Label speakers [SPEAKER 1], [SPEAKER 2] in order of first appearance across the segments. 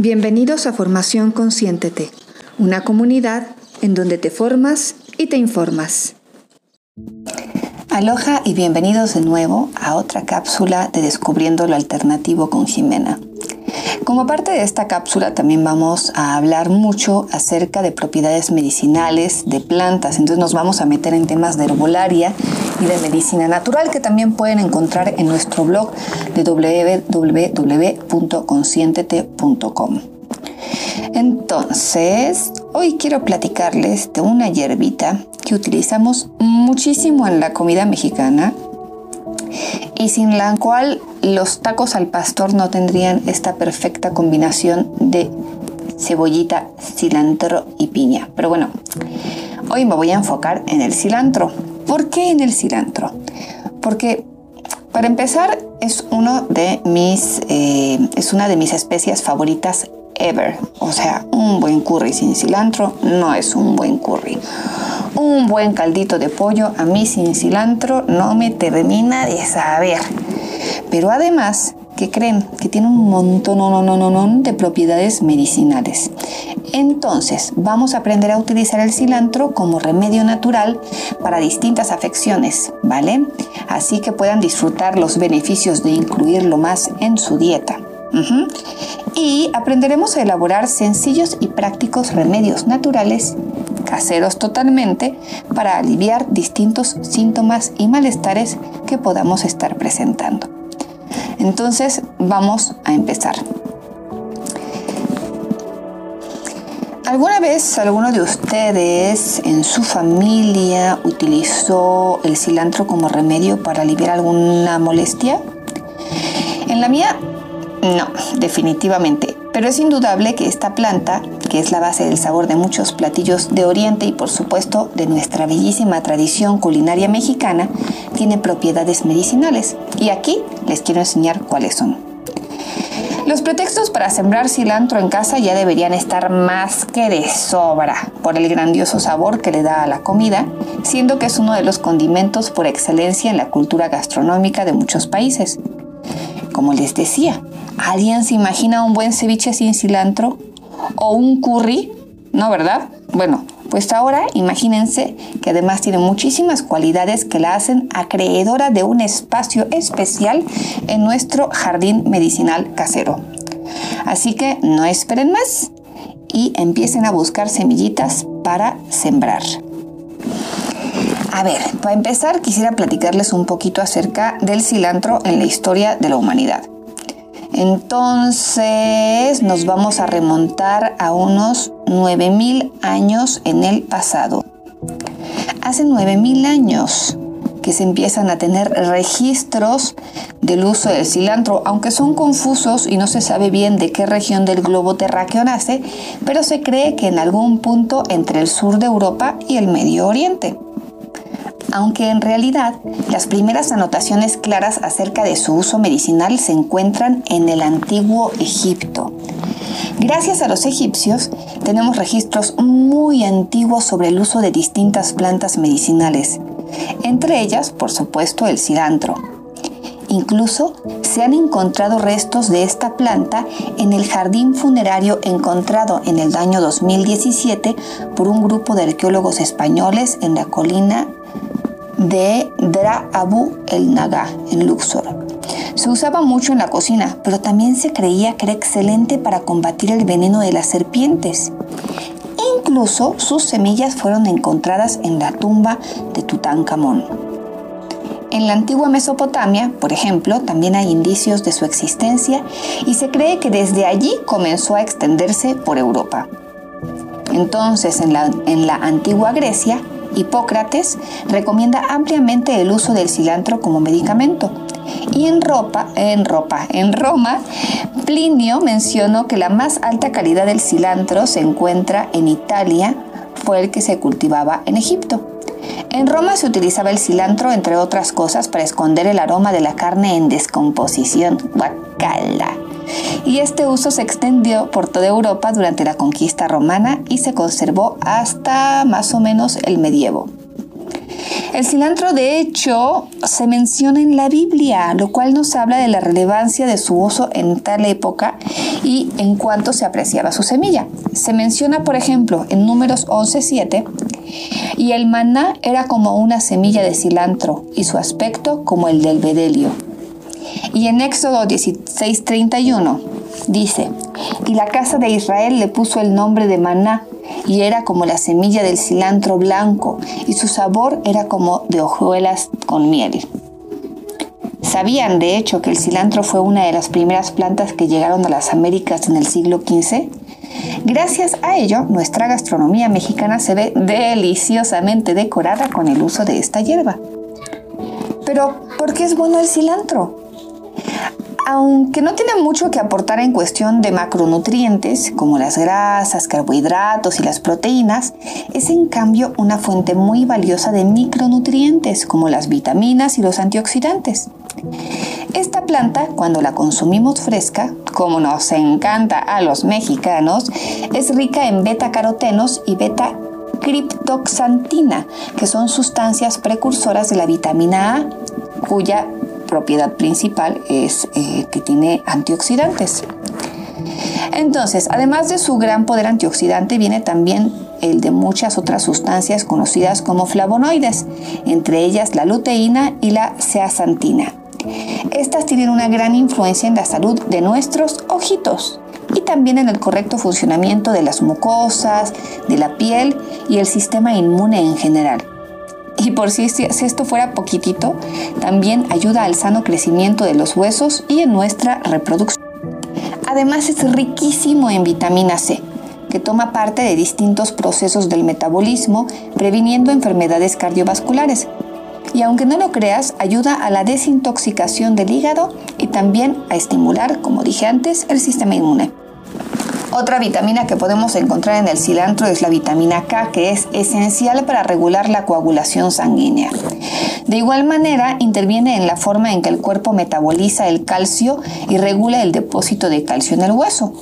[SPEAKER 1] Bienvenidos a Formación Consciéntete, una comunidad en donde te formas y te informas. Aloha y bienvenidos de nuevo a otra cápsula de Descubriendo lo Alternativo con Jimena. Como parte de esta cápsula también vamos a hablar mucho acerca de propiedades medicinales de plantas, entonces nos vamos a meter en temas de herbolaria y de medicina natural que también pueden encontrar en nuestro blog de www.conscientete.com. Entonces, hoy quiero platicarles de una hierbita que utilizamos muchísimo en la comida mexicana y sin la cual los tacos al pastor no tendrían esta perfecta combinación de cebollita, cilantro y piña. Pero bueno, hoy me voy a enfocar en el cilantro. ¿Por qué en el cilantro? Porque para empezar es uno de mis eh, es una de mis especias favoritas ever. O sea, un buen curry sin cilantro no es un buen curry. Un buen caldito de pollo a mí sin cilantro no me termina de saber. Pero además, ¿qué creen? Que tiene un montón de propiedades medicinales. Entonces, vamos a aprender a utilizar el cilantro como remedio natural para distintas afecciones, ¿vale? Así que puedan disfrutar los beneficios de incluirlo más en su dieta. Y aprenderemos a elaborar sencillos y prácticos remedios naturales, caseros totalmente, para aliviar distintos síntomas y malestares que podamos estar presentando. Entonces, vamos a empezar. ¿Alguna vez alguno de ustedes en su familia utilizó el cilantro como remedio para aliviar alguna molestia? En la mía no, definitivamente. Pero es indudable que esta planta, que es la base del sabor de muchos platillos de Oriente y por supuesto de nuestra bellísima tradición culinaria mexicana, tiene propiedades medicinales. Y aquí les quiero enseñar cuáles son. Los pretextos para sembrar cilantro en casa ya deberían estar más que de sobra por el grandioso sabor que le da a la comida, siendo que es uno de los condimentos por excelencia en la cultura gastronómica de muchos países. Como les decía, ¿Alguien se imagina un buen ceviche sin cilantro? ¿O un curry? ¿No, verdad? Bueno, pues ahora imagínense que además tiene muchísimas cualidades que la hacen acreedora de un espacio especial en nuestro jardín medicinal casero. Así que no esperen más y empiecen a buscar semillitas para sembrar. A ver, para empezar quisiera platicarles un poquito acerca del cilantro en la historia de la humanidad. Entonces nos vamos a remontar a unos 9000 años en el pasado. Hace 9000 años que se empiezan a tener registros del uso del cilantro, aunque son confusos y no se sabe bien de qué región del globo terráqueo nace, pero se cree que en algún punto entre el sur de Europa y el Medio Oriente aunque en realidad las primeras anotaciones claras acerca de su uso medicinal se encuentran en el antiguo Egipto. Gracias a los egipcios tenemos registros muy antiguos sobre el uso de distintas plantas medicinales, entre ellas, por supuesto, el cilantro. Incluso se han encontrado restos de esta planta en el jardín funerario encontrado en el año 2017 por un grupo de arqueólogos españoles en la colina de Dra Abu el Naga en Luxor. Se usaba mucho en la cocina, pero también se creía que era excelente para combatir el veneno de las serpientes. Incluso sus semillas fueron encontradas en la tumba de Tutankamón. En la antigua Mesopotamia, por ejemplo, también hay indicios de su existencia y se cree que desde allí comenzó a extenderse por Europa. Entonces, en la, en la antigua Grecia, Hipócrates recomienda ampliamente el uso del cilantro como medicamento. Y en ropa, en ropa, en Roma, Plinio mencionó que la más alta calidad del cilantro se encuentra en Italia, fue el que se cultivaba en Egipto. En Roma se utilizaba el cilantro, entre otras cosas, para esconder el aroma de la carne en descomposición. Guacala y este uso se extendió por toda Europa durante la conquista romana y se conservó hasta más o menos el medievo. El cilantro, de hecho, se menciona en la Biblia, lo cual nos habla de la relevancia de su uso en tal época y en cuanto se apreciaba su semilla. Se menciona, por ejemplo, en Números 11.7, y el maná era como una semilla de cilantro y su aspecto como el del bedelio. Y en Éxodo 16:31 dice, y la casa de Israel le puso el nombre de maná, y era como la semilla del cilantro blanco, y su sabor era como de hojuelas con miel. ¿Sabían, de hecho, que el cilantro fue una de las primeras plantas que llegaron a las Américas en el siglo XV? Gracias a ello, nuestra gastronomía mexicana se ve deliciosamente decorada con el uso de esta hierba. Pero, ¿por qué es bueno el cilantro? Aunque no tiene mucho que aportar en cuestión de macronutrientes, como las grasas, carbohidratos y las proteínas, es en cambio una fuente muy valiosa de micronutrientes, como las vitaminas y los antioxidantes. Esta planta, cuando la consumimos fresca, como nos encanta a los mexicanos, es rica en beta-carotenos y beta criptoxantina, que son sustancias precursoras de la vitamina A, cuya propiedad principal es eh, que tiene antioxidantes. Entonces, además de su gran poder antioxidante, viene también el de muchas otras sustancias conocidas como flavonoides, entre ellas la luteína y la zeaxantina. Estas tienen una gran influencia en la salud de nuestros ojitos y también en el correcto funcionamiento de las mucosas, de la piel y el sistema inmune en general. Y por si, esto fuera poquitito, también ayuda al sano crecimiento de los huesos y en nuestra reproducción. Además es riquísimo en vitamina C, que toma parte de distintos procesos del metabolismo, previniendo enfermedades cardiovasculares. Y aunque no lo creas, ayuda a la desintoxicación del hígado y también a estimular, como dije antes, el sistema inmune. Otra vitamina que podemos encontrar en el cilantro es la vitamina K, que es esencial para regular la coagulación sanguínea. De igual manera, interviene en la forma en que el cuerpo metaboliza el calcio y regula el depósito de calcio en el hueso.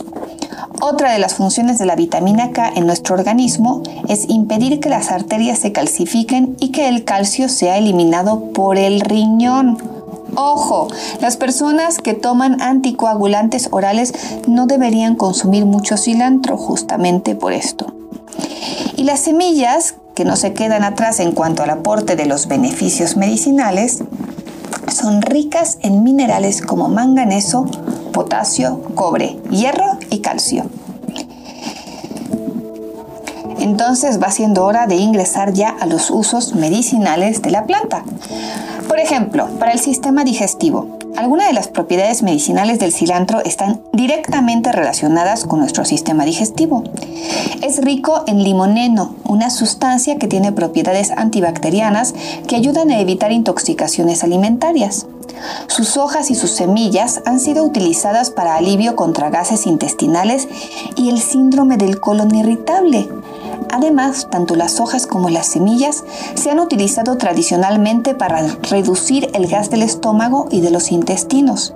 [SPEAKER 1] Otra de las funciones de la vitamina K en nuestro organismo es impedir que las arterias se calcifiquen y que el calcio sea eliminado por el riñón. Ojo, las personas que toman anticoagulantes orales no deberían consumir mucho cilantro justamente por esto. Y las semillas, que no se quedan atrás en cuanto al aporte de los beneficios medicinales, son ricas en minerales como manganeso, potasio, cobre, hierro y calcio. Entonces va siendo hora de ingresar ya a los usos medicinales de la planta. Por ejemplo, para el sistema digestivo, algunas de las propiedades medicinales del cilantro están directamente relacionadas con nuestro sistema digestivo. Es rico en limoneno, una sustancia que tiene propiedades antibacterianas que ayudan a evitar intoxicaciones alimentarias. Sus hojas y sus semillas han sido utilizadas para alivio contra gases intestinales y el síndrome del colon irritable, Además, tanto las hojas como las semillas se han utilizado tradicionalmente para reducir el gas del estómago y de los intestinos,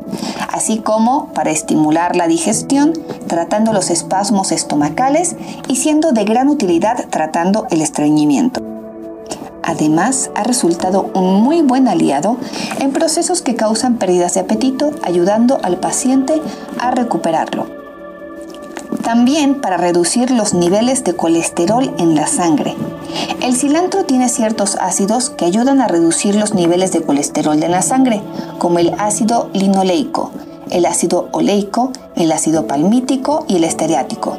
[SPEAKER 1] así como para estimular la digestión, tratando los espasmos estomacales y siendo de gran utilidad tratando el estreñimiento. Además, ha resultado un muy buen aliado en procesos que causan pérdidas de apetito, ayudando al paciente a recuperarlo también para reducir los niveles de colesterol en la sangre. El cilantro tiene ciertos ácidos que ayudan a reducir los niveles de colesterol en la sangre, como el ácido linoleico, el ácido oleico, el ácido palmítico y el esteariático.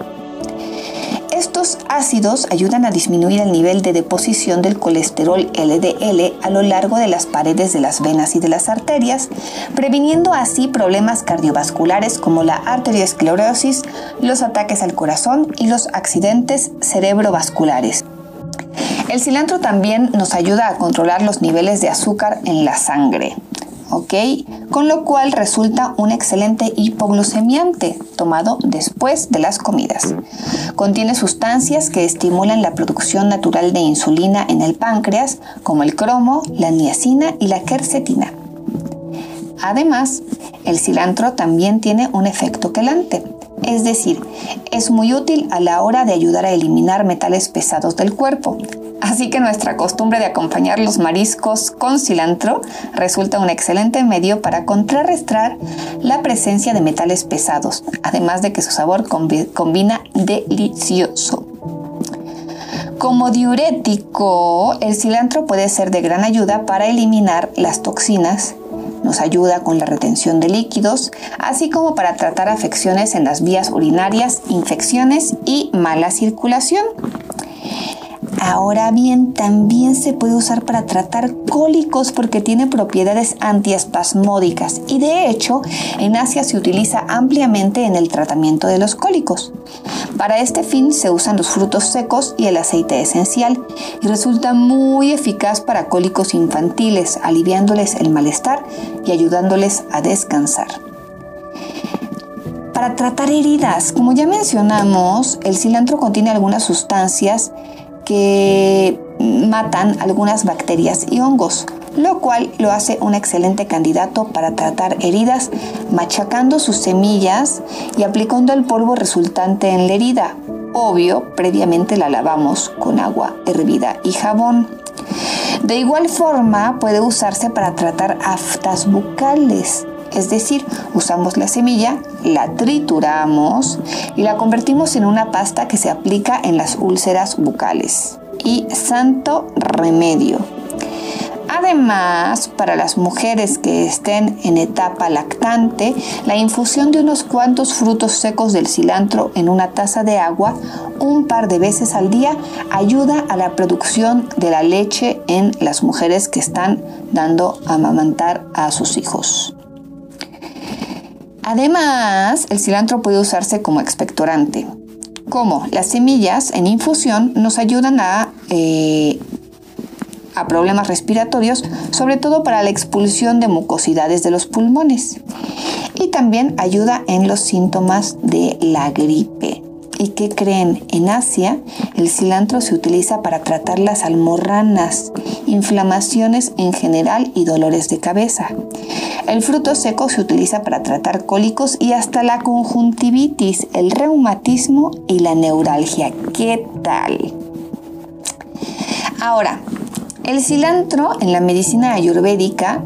[SPEAKER 1] Estos ácidos ayudan a disminuir el nivel de deposición del colesterol LDL a lo largo de las paredes de las venas y de las arterias, previniendo así problemas cardiovasculares como la arteriosclerosis, los ataques al corazón y los accidentes cerebrovasculares. El cilantro también nos ayuda a controlar los niveles de azúcar en la sangre. ¿Ok? Con lo cual resulta un excelente hipoglucemiante tomado después de las comidas. Contiene sustancias que estimulan la producción natural de insulina en el páncreas, como el cromo, la niacina y la quercetina. Además, el cilantro también tiene un efecto quelante, es decir, es muy útil a la hora de ayudar a eliminar metales pesados del cuerpo. Así que nuestra costumbre de acompañar los mariscos con cilantro resulta un excelente medio para contrarrestar la presencia de metales pesados, además de que su sabor combina delicioso. Como diurético, el cilantro puede ser de gran ayuda para eliminar las toxinas nos ayuda con la retención de líquidos, así como para tratar afecciones en las vías urinarias, infecciones y mala circulación. Ahora bien, también se puede usar para tratar cólicos porque tiene propiedades antiespasmódicas y de hecho en Asia se utiliza ampliamente en el tratamiento de los cólicos. Para este fin se usan los frutos secos y el aceite esencial y resulta muy eficaz para cólicos infantiles, aliviándoles el malestar y ayudándoles a descansar. Para tratar heridas, como ya mencionamos, el cilantro contiene algunas sustancias que matan algunas bacterias y hongos, lo cual lo hace un excelente candidato para tratar heridas machacando sus semillas y aplicando el polvo resultante en la herida. Obvio, previamente la lavamos con agua hervida y jabón. De igual forma puede usarse para tratar aftas bucales, es decir, usamos la semilla, la trituramos y la convertimos en una pasta que se aplica en las úlceras bucales. Y santo remedio. Además, para las mujeres que estén en etapa lactante, la infusión de unos cuantos frutos secos del cilantro en una taza de agua un par de veces al día ayuda a la producción de la leche en las mujeres que están dando a amamantar a sus hijos. Además, el cilantro puede usarse como expectorante. Como las semillas en infusión nos ayudan a, eh, a problemas respiratorios, sobre todo para la expulsión de mucosidades de los pulmones. Y también ayuda en los síntomas de la gripe. ¿Y qué creen? En Asia el cilantro se utiliza para tratar las almorranas, inflamaciones en general y dolores de cabeza. El fruto seco se utiliza para tratar cólicos y hasta la conjuntivitis, el reumatismo y la neuralgia. ¿Qué tal? Ahora, el cilantro en la medicina ayurvédica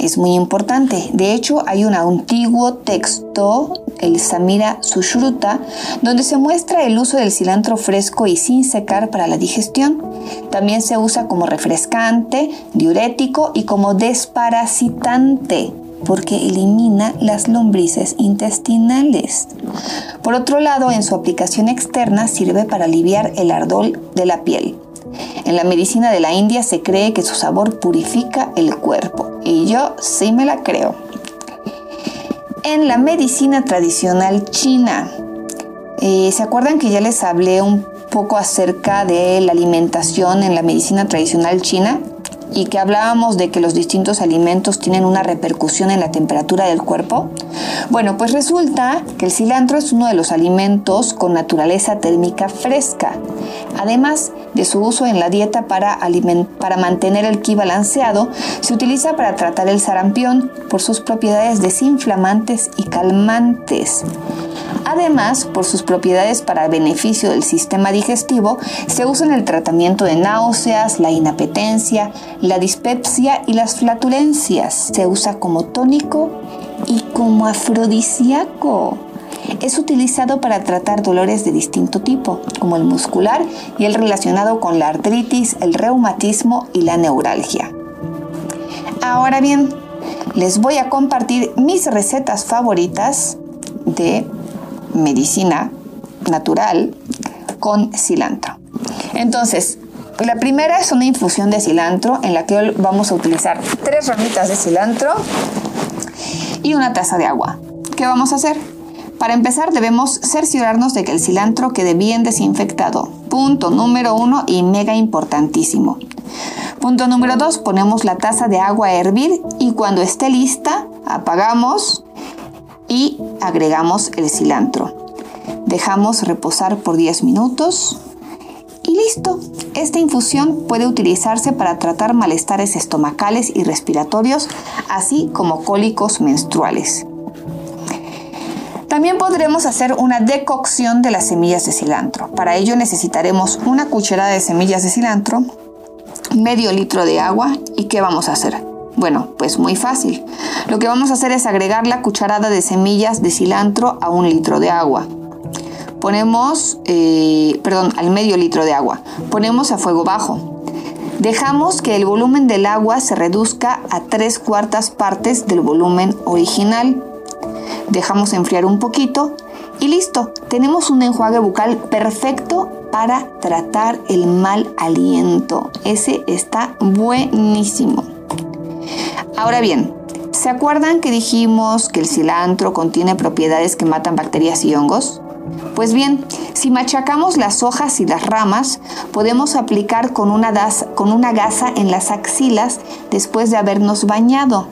[SPEAKER 1] es muy importante. De hecho, hay un antiguo texto, el Samira Sushruta, donde se muestra el uso del cilantro fresco y sin secar para la digestión. También se usa como refrescante, diurético y como desparasitante porque elimina las lombrices intestinales. Por otro lado, en su aplicación externa sirve para aliviar el ardor de la piel. En la medicina de la India se cree que su sabor purifica el cuerpo y yo sí me la creo. En la medicina tradicional china, eh, ¿se acuerdan que ya les hablé un poco acerca de la alimentación en la medicina tradicional china? Y que hablábamos de que los distintos alimentos tienen una repercusión en la temperatura del cuerpo? Bueno, pues resulta que el cilantro es uno de los alimentos con naturaleza térmica fresca. Además de su uso en la dieta para, para mantener el ki balanceado, se utiliza para tratar el sarampión por sus propiedades desinflamantes y calmantes. Además, por sus propiedades para beneficio del sistema digestivo, se usa en el tratamiento de náuseas, la inapetencia, la dispepsia y las flatulencias. Se usa como tónico y como afrodisíaco. Es utilizado para tratar dolores de distinto tipo, como el muscular y el relacionado con la artritis, el reumatismo y la neuralgia. Ahora bien, les voy a compartir mis recetas favoritas de medicina natural con cilantro. Entonces, la primera es una infusión de cilantro en la que vamos a utilizar tres ramitas de cilantro y una taza de agua. ¿Qué vamos a hacer? Para empezar debemos cerciorarnos de que el cilantro quede bien desinfectado. Punto número uno y mega importantísimo. Punto número dos, ponemos la taza de agua a hervir y cuando esté lista apagamos y agregamos el cilantro. Dejamos reposar por 10 minutos y listo. Esta infusión puede utilizarse para tratar malestares estomacales y respiratorios, así como cólicos menstruales. También podremos hacer una decocción de las semillas de cilantro. Para ello necesitaremos una cucharada de semillas de cilantro, medio litro de agua y ¿qué vamos a hacer? Bueno, pues muy fácil. Lo que vamos a hacer es agregar la cucharada de semillas de cilantro a un litro de agua. Ponemos, eh, perdón, al medio litro de agua. Ponemos a fuego bajo. Dejamos que el volumen del agua se reduzca a tres cuartas partes del volumen original. Dejamos enfriar un poquito y listo. Tenemos un enjuague bucal perfecto para tratar el mal aliento. Ese está buenísimo. Ahora bien, ¿se acuerdan que dijimos que el cilantro contiene propiedades que matan bacterias y hongos? Pues bien, si machacamos las hojas y las ramas, podemos aplicar con una, gasa en las axilas después de habernos bañado.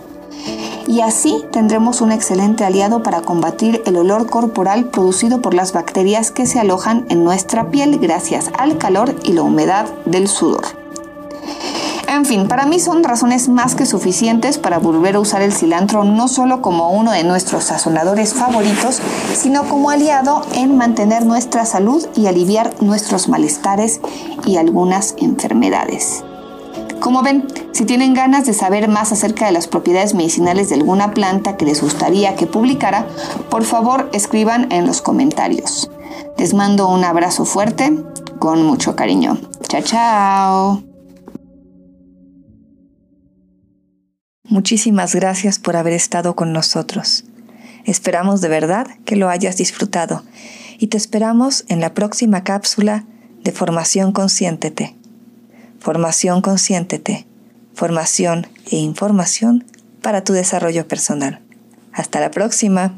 [SPEAKER 1] Y así tendremos un excelente aliado para combatir el olor corporal producido por las bacterias que se alojan en nuestra piel gracias al calor y la humedad del sudor. En fin, para mí son razones más que suficientes para volver a usar el cilantro no solo como uno de nuestros sazonadores favoritos, sino como aliado en mantener nuestra salud y aliviar nuestros malestares y algunas enfermedades. Como ven, si tienen ganas de saber más acerca de las propiedades medicinales de alguna planta que les gustaría que publicara, por favor escriban en los comentarios. Les mando un abrazo fuerte con mucho cariño. Chao, chao. Muchísimas gracias por haber estado con nosotros. Esperamos de verdad que lo hayas disfrutado y te esperamos en la próxima cápsula de Formación Consciéntete. Formación Consciéntete. Formación e información para tu desarrollo personal. Hasta la próxima.